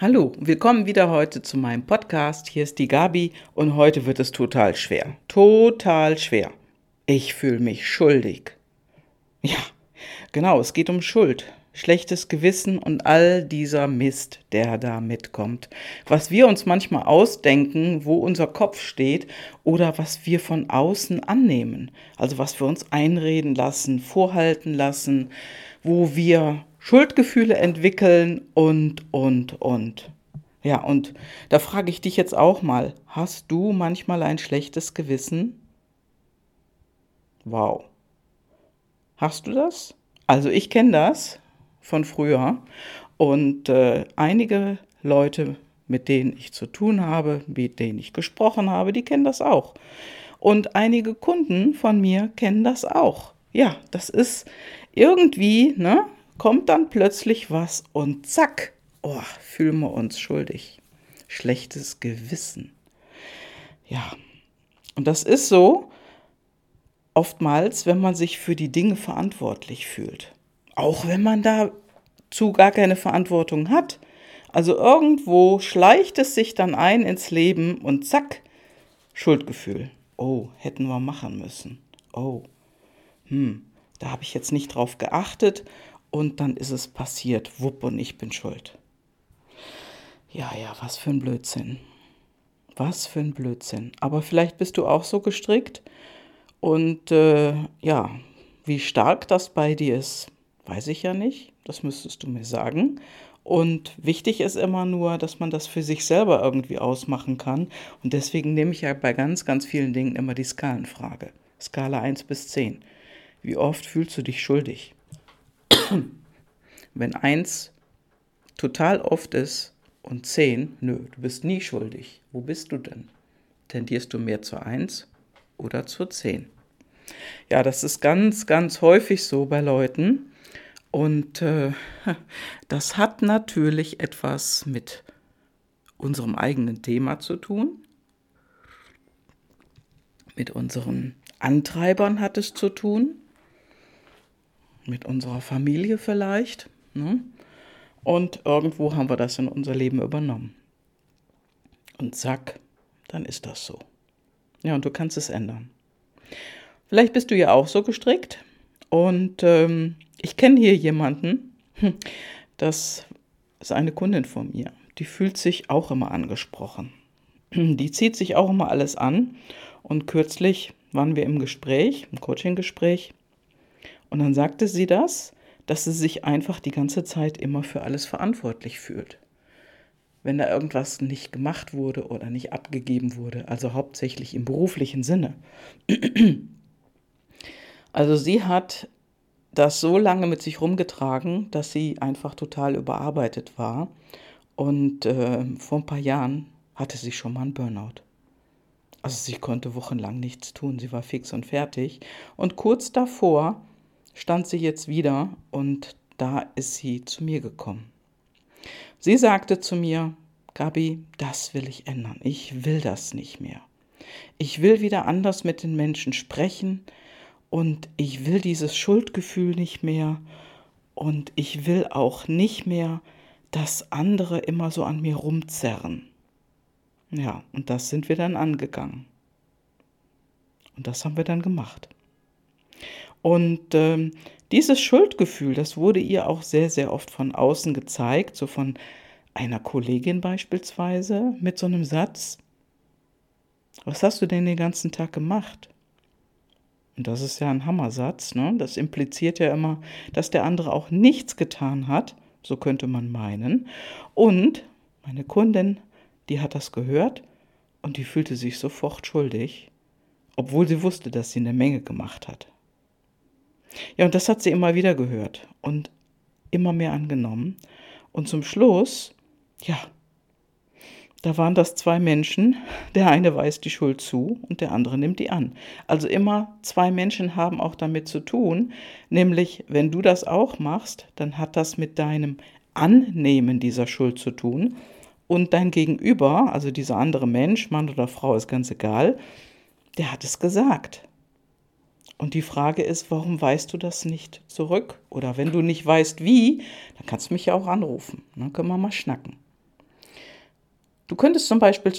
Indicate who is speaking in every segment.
Speaker 1: Hallo, willkommen wieder heute zu meinem Podcast. Hier ist die Gabi und heute wird es total schwer. Total schwer. Ich fühle mich schuldig. Ja, genau, es geht um Schuld, schlechtes Gewissen und all dieser Mist, der da mitkommt. Was wir uns manchmal ausdenken, wo unser Kopf steht oder was wir von außen annehmen. Also was wir uns einreden lassen, vorhalten lassen, wo wir Schuldgefühle entwickeln und, und, und. Ja, und da frage ich dich jetzt auch mal, hast du manchmal ein schlechtes Gewissen? Wow. Hast du das? Also ich kenne das von früher und äh, einige Leute, mit denen ich zu tun habe, mit denen ich gesprochen habe, die kennen das auch. Und einige Kunden von mir kennen das auch. Ja, das ist irgendwie, ne, kommt dann plötzlich was und zack, oh, fühlen wir uns schuldig. Schlechtes Gewissen. Ja, und das ist so oftmals, wenn man sich für die Dinge verantwortlich fühlt. Auch wenn man dazu gar keine Verantwortung hat. Also irgendwo schleicht es sich dann ein ins Leben und zack, Schuldgefühl. Oh, hätten wir machen müssen. Oh, hm, da habe ich jetzt nicht drauf geachtet und dann ist es passiert. Wupp und ich bin schuld. Ja, ja, was für ein Blödsinn. Was für ein Blödsinn. Aber vielleicht bist du auch so gestrickt und äh, ja, wie stark das bei dir ist, weiß ich ja nicht. Das müsstest du mir sagen. Und wichtig ist immer nur, dass man das für sich selber irgendwie ausmachen kann. Und deswegen nehme ich ja bei ganz, ganz vielen Dingen immer die Skalenfrage. Skala 1 bis 10. Wie oft fühlst du dich schuldig? Wenn eins total oft ist und zehn, nö, du bist nie schuldig. Wo bist du denn? Tendierst du mehr zur eins oder zur zehn? Ja, das ist ganz, ganz häufig so bei Leuten. Und äh, das hat natürlich etwas mit unserem eigenen Thema zu tun. Mit unseren Antreibern hat es zu tun mit unserer Familie vielleicht. Ne? Und irgendwo haben wir das in unser Leben übernommen. Und zack, dann ist das so. Ja, und du kannst es ändern. Vielleicht bist du ja auch so gestrickt. Und ähm, ich kenne hier jemanden, das ist eine Kundin von mir. Die fühlt sich auch immer angesprochen. Die zieht sich auch immer alles an. Und kürzlich waren wir im Gespräch, im Coaching-Gespräch. Und dann sagte sie das, dass sie sich einfach die ganze Zeit immer für alles verantwortlich fühlt. Wenn da irgendwas nicht gemacht wurde oder nicht abgegeben wurde, also hauptsächlich im beruflichen Sinne. Also sie hat das so lange mit sich rumgetragen, dass sie einfach total überarbeitet war. Und äh, vor ein paar Jahren hatte sie schon mal einen Burnout. Also sie konnte wochenlang nichts tun, sie war fix und fertig. Und kurz davor stand sie jetzt wieder und da ist sie zu mir gekommen. Sie sagte zu mir, Gabi, das will ich ändern. Ich will das nicht mehr. Ich will wieder anders mit den Menschen sprechen und ich will dieses Schuldgefühl nicht mehr und ich will auch nicht mehr, dass andere immer so an mir rumzerren. Ja, und das sind wir dann angegangen. Und das haben wir dann gemacht. Und ähm, dieses Schuldgefühl, das wurde ihr auch sehr, sehr oft von außen gezeigt, so von einer Kollegin beispielsweise, mit so einem Satz, was hast du denn den ganzen Tag gemacht? Und das ist ja ein Hammersatz, ne? Das impliziert ja immer, dass der andere auch nichts getan hat, so könnte man meinen. Und meine Kundin, die hat das gehört und die fühlte sich sofort schuldig, obwohl sie wusste, dass sie eine Menge gemacht hat. Ja, und das hat sie immer wieder gehört und immer mehr angenommen. Und zum Schluss, ja, da waren das zwei Menschen, der eine weist die Schuld zu und der andere nimmt die an. Also immer zwei Menschen haben auch damit zu tun, nämlich wenn du das auch machst, dann hat das mit deinem Annehmen dieser Schuld zu tun und dein Gegenüber, also dieser andere Mensch, Mann oder Frau, ist ganz egal, der hat es gesagt. Und die Frage ist, warum weißt du das nicht zurück? Oder wenn du nicht weißt, wie, dann kannst du mich ja auch anrufen. Dann können wir mal schnacken. Du könntest zum Beispiel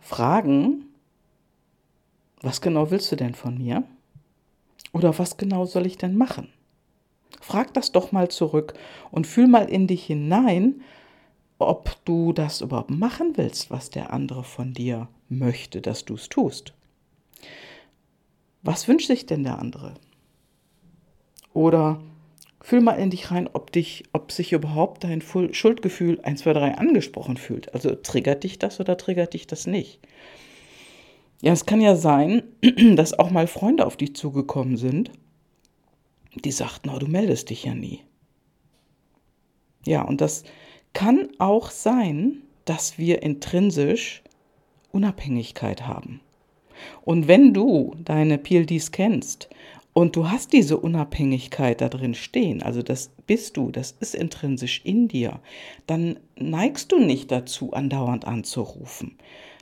Speaker 1: fragen, was genau willst du denn von mir? Oder was genau soll ich denn machen? Frag das doch mal zurück und fühl mal in dich hinein, ob du das überhaupt machen willst, was der andere von dir möchte, dass du es tust. Was wünscht sich denn der andere? Oder fühl mal in dich rein, ob, dich, ob sich überhaupt dein Schuldgefühl 1, 2, 3 angesprochen fühlt. Also triggert dich das oder triggert dich das nicht? Ja, es kann ja sein, dass auch mal Freunde auf dich zugekommen sind, die sagten, oh, du meldest dich ja nie. Ja, und das kann auch sein, dass wir intrinsisch Unabhängigkeit haben. Und wenn du deine PLDs kennst und du hast diese Unabhängigkeit da drin stehen, also das bist du, das ist intrinsisch in dir, dann neigst du nicht dazu, andauernd anzurufen.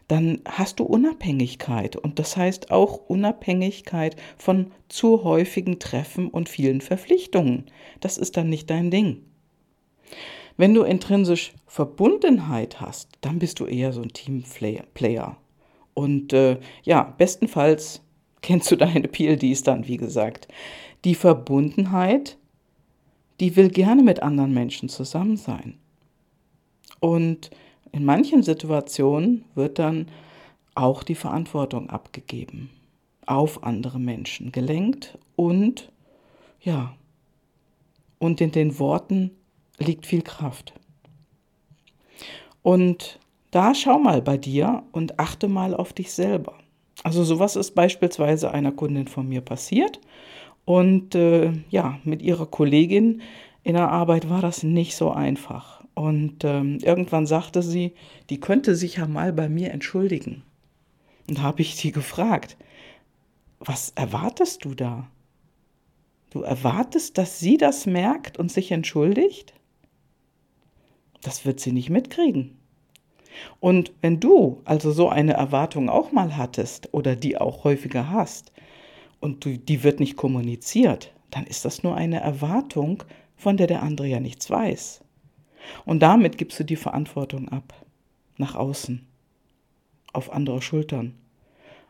Speaker 1: Dann hast du Unabhängigkeit und das heißt auch Unabhängigkeit von zu häufigen Treffen und vielen Verpflichtungen. Das ist dann nicht dein Ding. Wenn du intrinsisch Verbundenheit hast, dann bist du eher so ein Teamplayer. Und äh, ja, bestenfalls kennst du deine PLDs dann, wie gesagt. Die Verbundenheit, die will gerne mit anderen Menschen zusammen sein. Und in manchen Situationen wird dann auch die Verantwortung abgegeben, auf andere Menschen gelenkt und ja, und in den Worten liegt viel Kraft. Und da schau mal bei dir und achte mal auf dich selber. Also sowas ist beispielsweise einer Kundin von mir passiert. Und äh, ja, mit ihrer Kollegin in der Arbeit war das nicht so einfach. Und ähm, irgendwann sagte sie, die könnte sich ja mal bei mir entschuldigen. Und da habe ich sie gefragt, was erwartest du da? Du erwartest, dass sie das merkt und sich entschuldigt? Das wird sie nicht mitkriegen. Und wenn du also so eine Erwartung auch mal hattest oder die auch häufiger hast und du, die wird nicht kommuniziert, dann ist das nur eine Erwartung, von der der andere ja nichts weiß. Und damit gibst du die Verantwortung ab, nach außen, auf andere Schultern.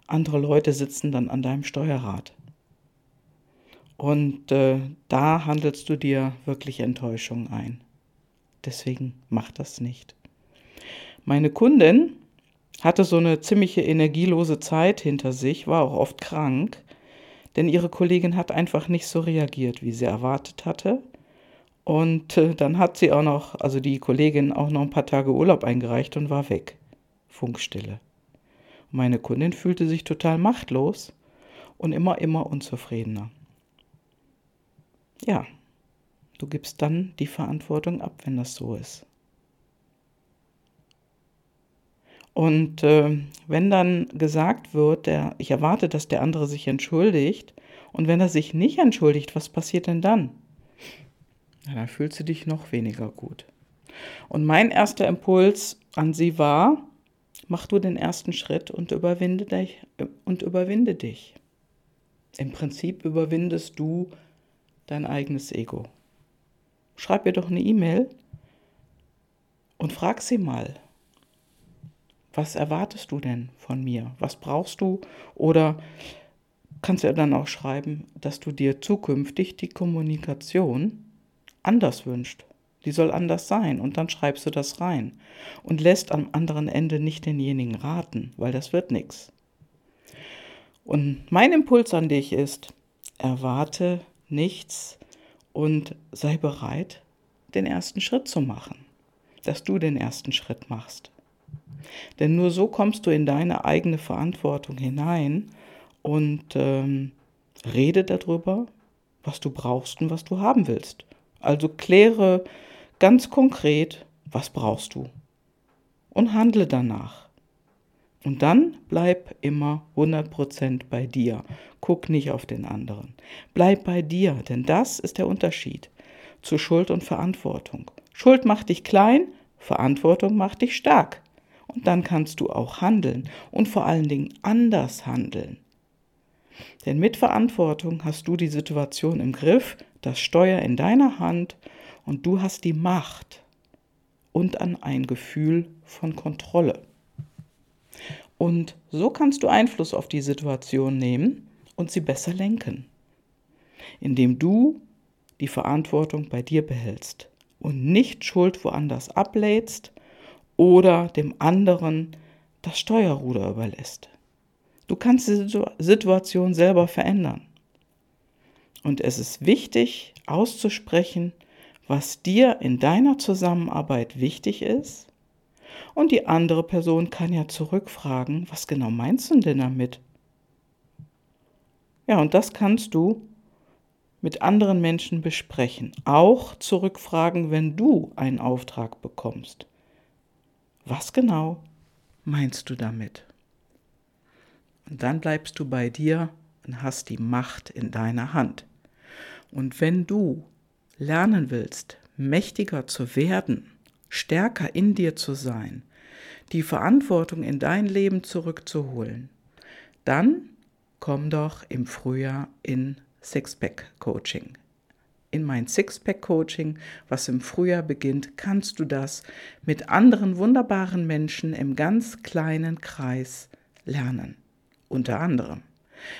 Speaker 1: Andere Leute sitzen dann an deinem Steuerrad. Und äh, da handelst du dir wirklich Enttäuschung ein. Deswegen mach das nicht. Meine Kundin hatte so eine ziemliche energielose Zeit hinter sich, war auch oft krank, denn ihre Kollegin hat einfach nicht so reagiert, wie sie erwartet hatte. Und äh, dann hat sie auch noch, also die Kollegin, auch noch ein paar Tage Urlaub eingereicht und war weg. Funkstille. Meine Kundin fühlte sich total machtlos und immer, immer unzufriedener. Ja, Du gibst dann die Verantwortung ab, wenn das so ist. Und äh, wenn dann gesagt wird, der, ich erwarte, dass der andere sich entschuldigt, und wenn er sich nicht entschuldigt, was passiert denn dann? Ja, dann fühlst du dich noch weniger gut. Und mein erster Impuls an sie war, mach du den ersten Schritt und überwinde dich und überwinde dich. Im Prinzip überwindest du dein eigenes Ego schreib ihr doch eine E-Mail und frag sie mal, was erwartest du denn von mir? Was brauchst du? Oder kannst du ja dann auch schreiben, dass du dir zukünftig die Kommunikation anders wünscht. Die soll anders sein. Und dann schreibst du das rein. Und lässt am anderen Ende nicht denjenigen raten, weil das wird nichts. Und mein Impuls an dich ist, erwarte nichts und sei bereit, den ersten Schritt zu machen, dass du den ersten Schritt machst. Denn nur so kommst du in deine eigene Verantwortung hinein und ähm, rede darüber, was du brauchst und was du haben willst. Also kläre ganz konkret, was brauchst du und handle danach. Und dann bleib immer 100% bei dir. Guck nicht auf den anderen. Bleib bei dir, denn das ist der Unterschied zu Schuld und Verantwortung. Schuld macht dich klein, Verantwortung macht dich stark. Und dann kannst du auch handeln und vor allen Dingen anders handeln. Denn mit Verantwortung hast du die Situation im Griff, das Steuer in deiner Hand und du hast die Macht, und an ein Gefühl von Kontrolle. Und so kannst du Einfluss auf die Situation nehmen und sie besser lenken, indem du die Verantwortung bei dir behältst und nicht Schuld woanders ablädst oder dem anderen das Steuerruder überlässt. Du kannst die Situation selber verändern. Und es ist wichtig auszusprechen, was dir in deiner Zusammenarbeit wichtig ist. Und die andere Person kann ja zurückfragen, was genau meinst du denn damit? Ja, und das kannst du mit anderen Menschen besprechen. Auch zurückfragen, wenn du einen Auftrag bekommst. Was genau meinst du damit? Und dann bleibst du bei dir und hast die Macht in deiner Hand. Und wenn du lernen willst, mächtiger zu werden, stärker in dir zu sein, die Verantwortung in dein Leben zurückzuholen, dann komm doch im Frühjahr in Sixpack Coaching. In mein Sixpack Coaching, was im Frühjahr beginnt, kannst du das mit anderen wunderbaren Menschen im ganz kleinen Kreis lernen. Unter anderem.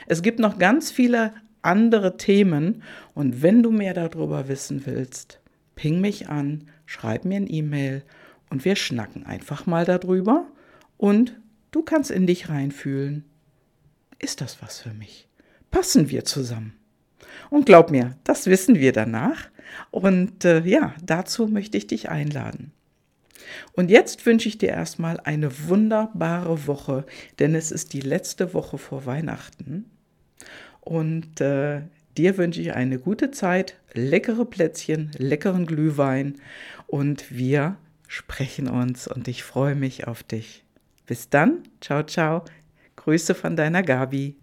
Speaker 1: Es gibt noch ganz viele andere Themen. Und wenn du mehr darüber wissen willst, ping mich an, schreib mir ein E-Mail und wir schnacken einfach mal darüber und du kannst in dich reinfühlen. Ist das was für mich? Passen wir zusammen? Und glaub mir, das wissen wir danach. Und äh, ja, dazu möchte ich dich einladen. Und jetzt wünsche ich dir erstmal eine wunderbare Woche, denn es ist die letzte Woche vor Weihnachten. Und äh, dir wünsche ich eine gute Zeit, leckere Plätzchen, leckeren Glühwein und wir sprechen uns und ich freue mich auf dich. Bis dann, ciao, ciao. Grüße von deiner Gabi.